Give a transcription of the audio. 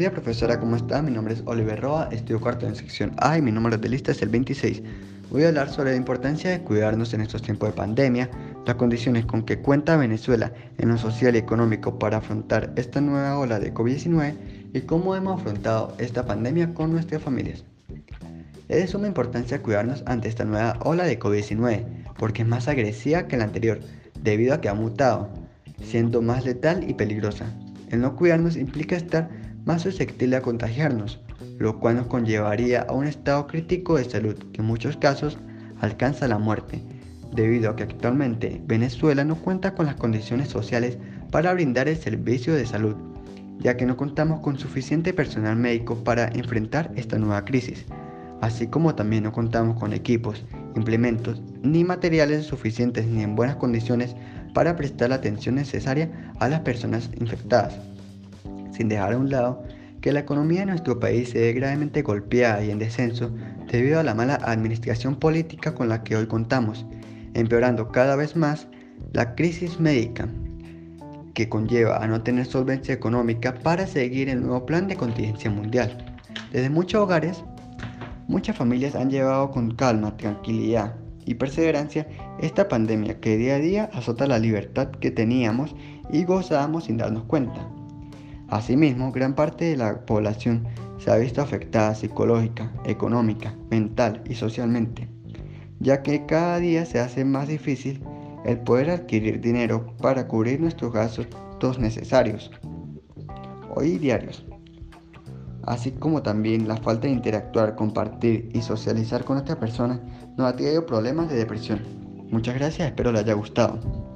días, profesora, ¿cómo está? Mi nombre es Oliver Roa, estudio cuarto en sección A y mi número de lista es el 26. Voy a hablar sobre la importancia de cuidarnos en estos tiempos de pandemia, las condiciones con que cuenta Venezuela en lo social y económico para afrontar esta nueva ola de COVID-19 y cómo hemos afrontado esta pandemia con nuestras familias. Es de suma importancia cuidarnos ante esta nueva ola de COVID-19 porque es más agresiva que la anterior debido a que ha mutado, siendo más letal y peligrosa. El no cuidarnos implica estar más susceptible a contagiarnos, lo cual nos conllevaría a un estado crítico de salud que en muchos casos alcanza la muerte, debido a que actualmente Venezuela no cuenta con las condiciones sociales para brindar el servicio de salud, ya que no contamos con suficiente personal médico para enfrentar esta nueva crisis, así como también no contamos con equipos, implementos ni materiales suficientes ni en buenas condiciones para prestar la atención necesaria a las personas infectadas, sin dejar a un lado que la economía de nuestro país se ve gravemente golpeada y en descenso debido a la mala administración política con la que hoy contamos, empeorando cada vez más la crisis médica que conlleva a no tener solvencia económica para seguir el nuevo plan de contingencia mundial. Desde muchos hogares, muchas familias han llevado con calma, tranquilidad y perseverancia esta pandemia que día a día azota la libertad que teníamos y gozábamos sin darnos cuenta. Asimismo, gran parte de la población se ha visto afectada psicológica, económica, mental y socialmente, ya que cada día se hace más difícil el poder adquirir dinero para cubrir nuestros gastos necesarios hoy diarios, así como también la falta de interactuar, compartir y socializar con otras personas nos ha traído problemas de depresión. Muchas gracias, espero les haya gustado.